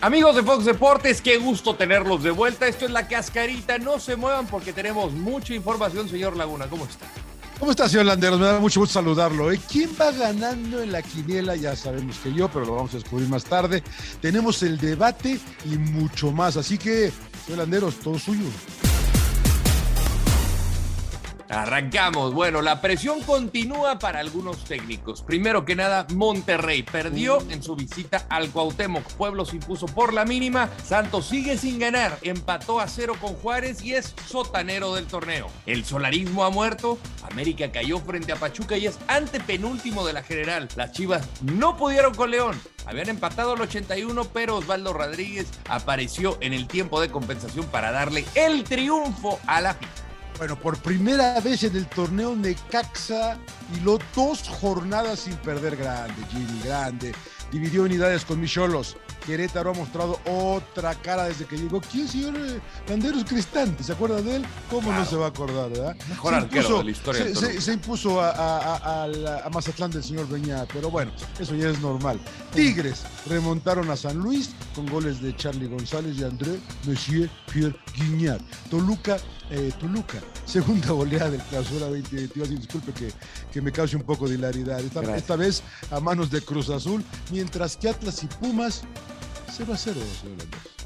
Amigos de Fox Deportes, qué gusto tenerlos de vuelta. Esto es la cascarita. No se muevan porque tenemos mucha información, señor Laguna. ¿Cómo está? ¿Cómo está, señor Landeros? Me da mucho gusto saludarlo. ¿eh? ¿Quién va ganando en la quiniela? Ya sabemos que yo, pero lo vamos a descubrir más tarde. Tenemos el debate y mucho más. Así que, señor Landeros, todo suyo. Arrancamos. Bueno, la presión continúa para algunos técnicos. Primero que nada, Monterrey perdió en su visita al Cuauhtémoc. Pueblo se impuso por la mínima. Santos sigue sin ganar. Empató a cero con Juárez y es sotanero del torneo. El solarismo ha muerto. América cayó frente a Pachuca y es antepenúltimo de la general. Las Chivas no pudieron con León. Habían empatado al 81, pero Osvaldo Rodríguez apareció en el tiempo de compensación para darle el triunfo a la FIFA. Bueno, por primera vez en el torneo Necaxa hiló dos jornadas sin perder grande, Jimmy, grande. Dividió unidades con Micholos. Querétaro ha mostrado otra cara desde que llegó. ¿Quién, señor eh, Landeros Cristante? ¿Se acuerda de él? ¿Cómo no se va a acordar, verdad? Mejor arquero de la historia. Se, se, se impuso a, a, a, a, Mazatlán del señor Beñá, pero bueno, eso ya es normal. Tigres remontaron a San Luis con goles de Charlie González y André Monsieur Pierre Guignard. Toluca eh, Toluca, segunda goleada del clausura 2022. Disculpe que, que, me cause un poco de hilaridad. Esta, esta, vez a manos de Cruz Azul, mientras que Atlas y Pumas 0 a 0, señor Andrés.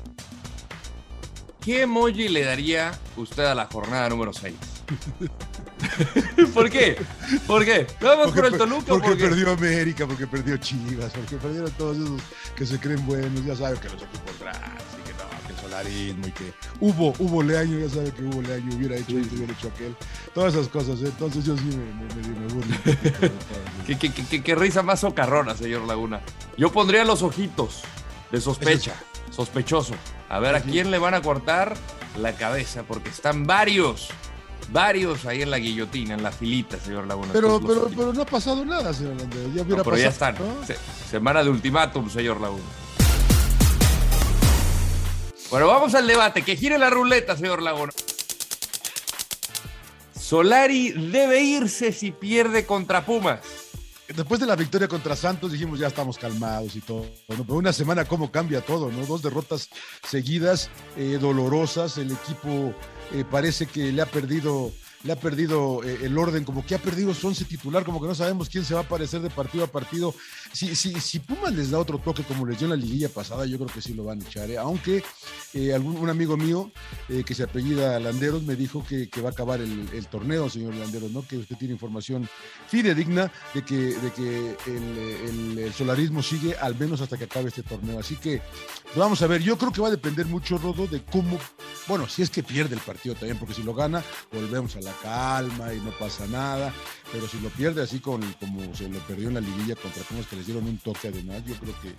¿Qué emoji le daría usted a la jornada número 6? ¿Por qué? ¿Por qué? Vamos porque, por el Toluca. Porque, porque perdió América, porque perdió Chivas, porque perdieron todos esos que se creen buenos. Ya saben que los equipos grandes solarismo y que hubo, hubo Leaño, ya sabe que hubo Leaño, hubiera hecho esto, hubiera hecho aquel. Todas esas cosas. ¿eh? Entonces yo sí me, me, me, me burlo. ¿Qué, qué, qué, qué, risa más socarrona, señor Laguna. Yo pondría los ojitos de sospecha, sospechoso. A ver a quién le van a cortar la cabeza, porque están varios varios ahí en la guillotina, en la filita, señor Laguna. Pero, pero, pero no ha pasado nada, señor. Ya no, pero pasado, ya están. semana de ultimátum, señor Laguna. Bueno, vamos al debate. Que gire la ruleta, señor Laguna. Solari debe irse si pierde contra Pumas. Después de la victoria contra Santos dijimos ya estamos calmados y todo, pero una semana cómo cambia todo. Dos derrotas seguidas, eh, dolorosas, el equipo eh, parece que le ha perdido, le ha perdido eh, el orden, como que ha perdido su once titular, como que no sabemos quién se va a aparecer de partido a partido. Si, si, si Pumas les da otro toque como les dio en la liguilla pasada, yo creo que sí lo van a echar, ¿eh? aunque algún, un amigo mío que se apellida Landeros me dijo que, que va a acabar el, el, torneo, señor Landeros, ¿no? que usted tiene información fidedigna de que, de que el, el, el solarismo sigue al menos hasta que acabe este torneo. Así que vamos a ver, yo creo que va a depender mucho, Rodo, de cómo, bueno, si es que pierde el partido también, porque si lo gana, volvemos a la calma y no pasa nada, pero si lo pierde así con, como se lo perdió en la liguilla contra Pumas que les dieron un toque además, yo creo que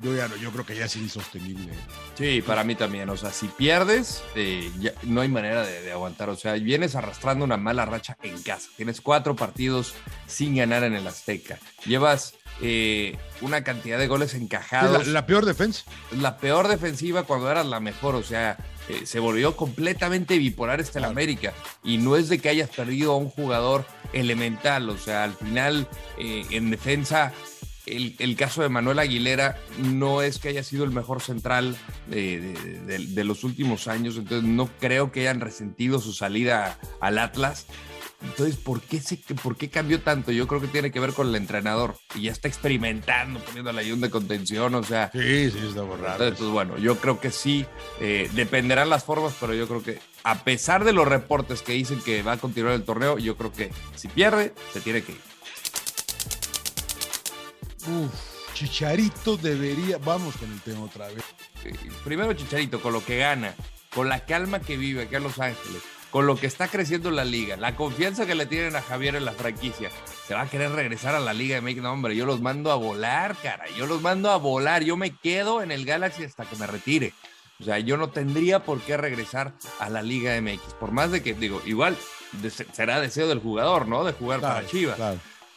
yo ya no, yo creo que ya es insostenible. Sí, para mí también, o sea, si pierdes, eh, no hay manera de, de, aguantar, o sea, vienes arrastrando una mala racha en casa, tienes cuatro partidos sin ganar en el Azteca, llevas eh, una cantidad de goles encajados. La, la, peor defensa. La peor defensiva cuando eras la mejor, o sea, eh, se volvió completamente bipolar este el América. Y no es de que hayas perdido a un jugador elemental, o sea, al final eh, en defensa. El, el, caso de Manuel Aguilera no es que haya sido el mejor central de, de, de, de los últimos años, entonces no creo que hayan resentido su salida al Atlas. Entonces, ¿por qué, se, ¿por qué cambió tanto? Yo creo que tiene que ver con el entrenador. Y ya está experimentando, poniendo la ayuda de contención, o sea. Sí, sí, está borrado. Entonces, bueno, yo creo que sí, eh, dependerán las formas, pero yo creo que a pesar de los reportes que dicen que va a continuar el torneo, yo creo que si pierde, se tiene que ir. Uf, Chicharito debería. Vamos con el tema otra vez. Eh, primero, Chicharito, con lo que gana, con la calma que vive aquí en Los Ángeles con lo que está creciendo la liga, la confianza que le tienen a Javier en la franquicia, se va a querer regresar a la Liga de México. No, hombre, yo los mando a volar, cara. Yo los mando a volar. Yo me quedo en el Galaxy hasta que me retire. O sea, yo no tendría por qué regresar a la Liga MX. Por más de que, digo, igual será deseo del jugador, ¿no? De jugar para Chivas.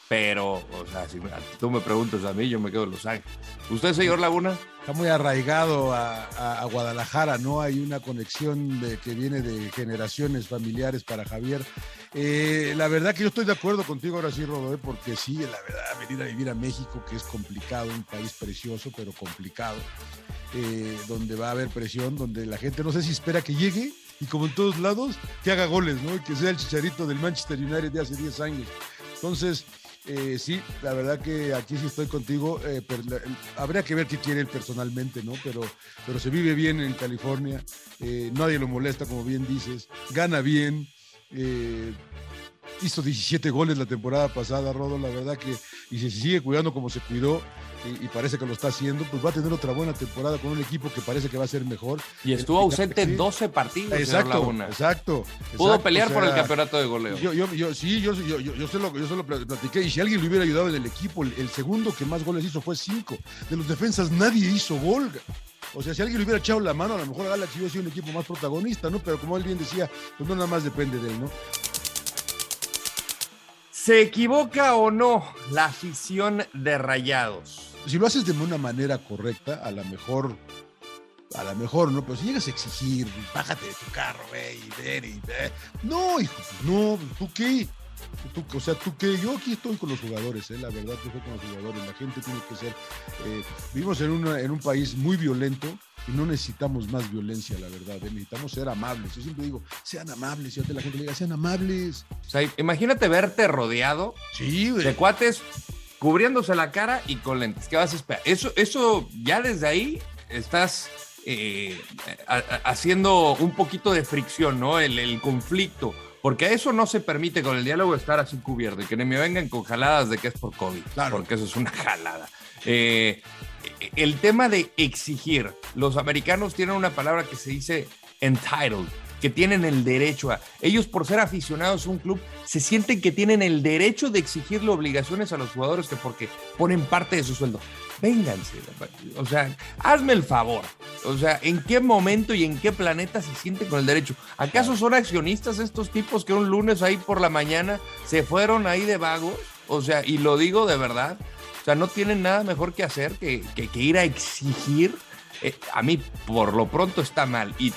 Pero, o sea, si tú me preguntas a mí, yo me quedo en Los Ángeles. ¿Usted, señor Laguna? Está muy arraigado a, Guadalajara, ¿no? Hay una conexión que viene de generaciones familiares para Javier. Eh, la verdad que yo estoy de acuerdo contigo ahora sí, Rodolfo, porque sí, la verdad, venir a vivir a México, que es complicado, un país precioso, pero complicado, eh, donde va a haber presión, donde la gente no sé si espera que llegue y como en todos lados, que haga goles, ¿no? Que sea el chicharito del Manchester United de hace 10 años. Entonces, eh, sí, la verdad que aquí sí estoy contigo. Eh, habría que ver qué quiere personalmente, ¿no? Pero, pero se vive bien en California. Eh, nadie lo molesta, como bien dices. Gana bien. Hizo 17 goles la temporada pasada, Rodo. La verdad que, y si se sigue cuidando como se cuidó, y, parece que lo está haciendo, pues va a tener otra buena temporada con un equipo que parece que va a ser mejor. Y estuvo ausente en 12 partidos. Exacto, exacto. Pudo pelear por el campeonato de goleo. Yo, yo, yo sí, yo, yo, yo, se lo, yo se lo platiqué. Y si alguien le hubiera ayudado en el equipo, el, segundo que más goles hizo fue 5. De los defensas nadie hizo gol. O sea, si alguien le hubiera echado la mano, a lo mejor Galaxy hubiera sido un equipo más protagonista, ¿no? Pero como él bien decía, pues no nada más depende de él, ¿no? ¿Se equivoca o no la afición de Rayados? Si lo haces de una manera correcta, a lo mejor, a lo mejor, ¿no? Pero si llegas a exigir, bájate de tu carro, ve y ver y ve. No, hijo, no, ¿tú qué? O sea, tú que yo aquí estoy con los jugadores, ¿eh? la verdad, yo estoy con los jugadores. La gente tiene que ser. Eh, vivimos en, en un país muy violento y no necesitamos más violencia, la verdad. ¿eh? Necesitamos ser amables. Yo siempre digo, sean amables. Y la gente le diga, sean amables. O sea, imagínate verte rodeado de cuates cubriéndose la cara y con lentes. ¿Qué vas a esperar? Eso, eso ya desde ahí estás. Eh, haciendo un poquito de fricción, ¿no? El, el conflicto porque eso no se permite con el diálogo estar así cubierto y que no me vengan con jaladas de que es por COVID. Claro. Porque eso es una jalada. Eh, el tema de exigir. Los americanos tienen una palabra que se dice entitled, que tienen el derecho a. Ellos, por ser aficionados a un club, se sienten que tienen el derecho de exigirle obligaciones a los jugadores que porque ponen parte de su sueldo vénganse. O sea, hazme el favor. O sea, ¿en qué momento y en qué planeta se siente con el derecho? ¿Acaso son accionistas estos tipos que un lunes ahí por la mañana se fueron ahí de vagos? O sea, y lo digo de verdad. O sea, no tienen nada mejor que hacer que, que, que ir a exigir eh, a mí por lo pronto está mal. Y,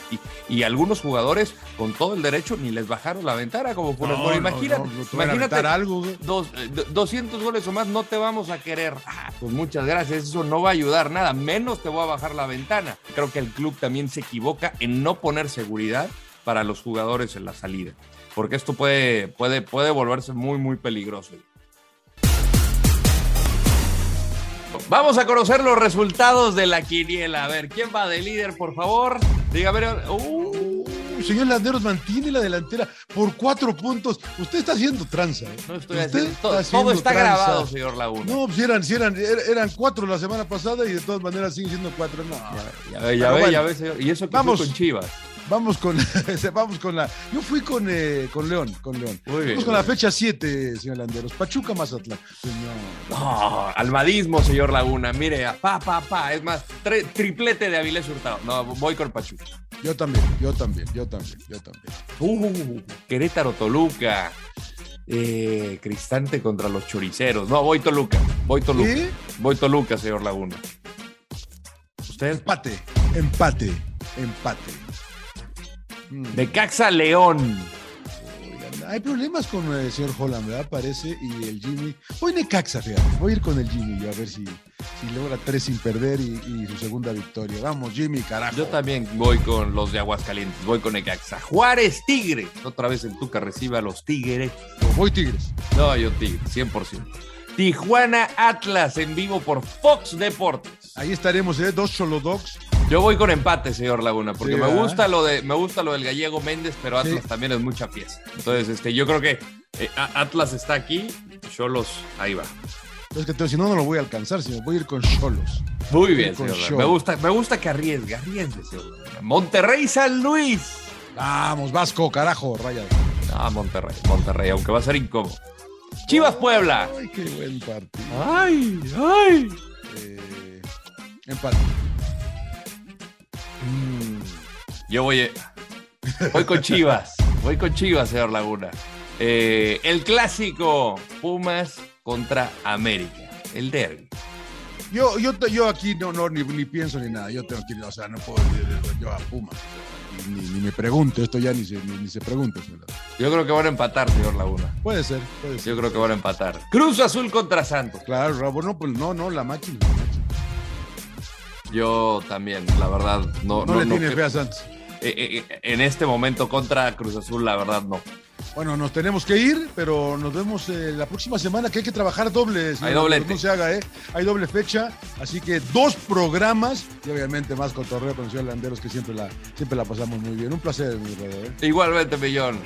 y, algunos jugadores con todo el derecho ni les bajaron la ventana como fue no, imagínate, imagínate algo, dos, 200 goles o más no te vamos a querer. Ah, pues muchas gracias, eso no va a ayudar nada, menos te voy a bajar la ventana. Creo que el club también se equivoca en no poner seguridad para los jugadores en la salida, porque esto puede, puede, puede volverse muy, muy peligroso. Vamos a conocer los resultados de la quiniela. A ver, ¿quién va de líder, por favor? Ver. Uh. Señor Landeros mantiene la delantera por cuatro puntos. Usted está haciendo tranza. ¿eh? No estoy haciendo, todo, está grabado, señor Laguna. No, pues eran, si eran, er, eran cuatro la semana pasada y de todas maneras siguen siendo cuatro. No. Ya, ve, ya ve, ya ve, señor. Y eso que Vamos. con Chivas. Vamos con, vamos con la. Yo fui con, eh, con León, con León. vamos con la fecha 7, señor Landeros. Pachuca Mazatlán. Señor. No, almadismo, señor Laguna. Mire, pa, pa, pa. Es más, triplete de Avilés Hurtado. No, voy con Pachuca. Yo también, yo también, yo también, yo también. Uh, Querétaro Toluca. Eh, Cristante contra los choriceros. No, voy Toluca. Voy Toluca. Voy Toluca, señor Laguna. ¿Usted? Empate, empate, empate. De Caxa León. Hay problemas con el señor Holland, ¿verdad? Parece, y el Jimmy. Voy Caxa, fíjate. Voy a ir con el Jimmy a ver si, si logra tres sin perder y, su segunda victoria. Vamos, Jimmy, carajo. Yo también voy con los de Aguascalientes, voy con Necaxa. Juárez Tigres. Otra vez el Tuca recibe a los Tigres. voy Tigres. No, yo Tigres, 100%. Tijuana Atlas en vivo por Fox Deportes. Ahí estaremos, ¿eh? Dos solo dogs yo voy con empate, señor Laguna, porque me gusta lo de me gusta lo del gallego Méndez, pero Atlas también es mucha pieza. Entonces, este, yo creo que eh, Atlas está aquí, Cholos ahí va. Es que si no, no lo voy a alcanzar, sino voy a ir con Cholos. Muy bien, señor. Me gusta, me gusta que arriesgue, arriesgue, señor. Monterrey San Luis. Vamos, Vasco, carajo, raya. Ah, Monterrey, Monterrey, aunque va a ser incómodo. Chivas Puebla. Ay, qué buen partido. Ay, ay. Eh, empate. Mm, Yo voy, voy con Chivas. Voy con Chivas, señor Laguna. Eh, el clásico Pumas contra América. El derby. Yo, yo, yo aquí no, no ni, ni pienso ni nada. Yo tengo que ir, o sea, no puedo ir yo a Puma. Ni, ni me pregunte, esto ya ni se, ni, ni se pregunte. señor. Yo creo que van a empatar, señor Laguna. Puede ser, puede ser. Yo creo que van a empatar. Cruz Azul contra Santos. Claro, Rabo, no, pues no, no, la máquina. Yo también, la verdad, no. No, no, le no tiene cre- fe a Santos. eh, eh, eh, en este momento contra Cruz Azul, la verdad, no. Bueno, nos tenemos que ir, pero nos vemos eh, la próxima semana que hay que trabajar doble. señor. Hay doblete. No se haga, ¿eh? Hay doble fecha, así que dos programas y obviamente más cotorreo con el señor Landeros que siempre la, siempre la pasamos muy bien. Un placer, mi ¿eh? Igualmente, Millón.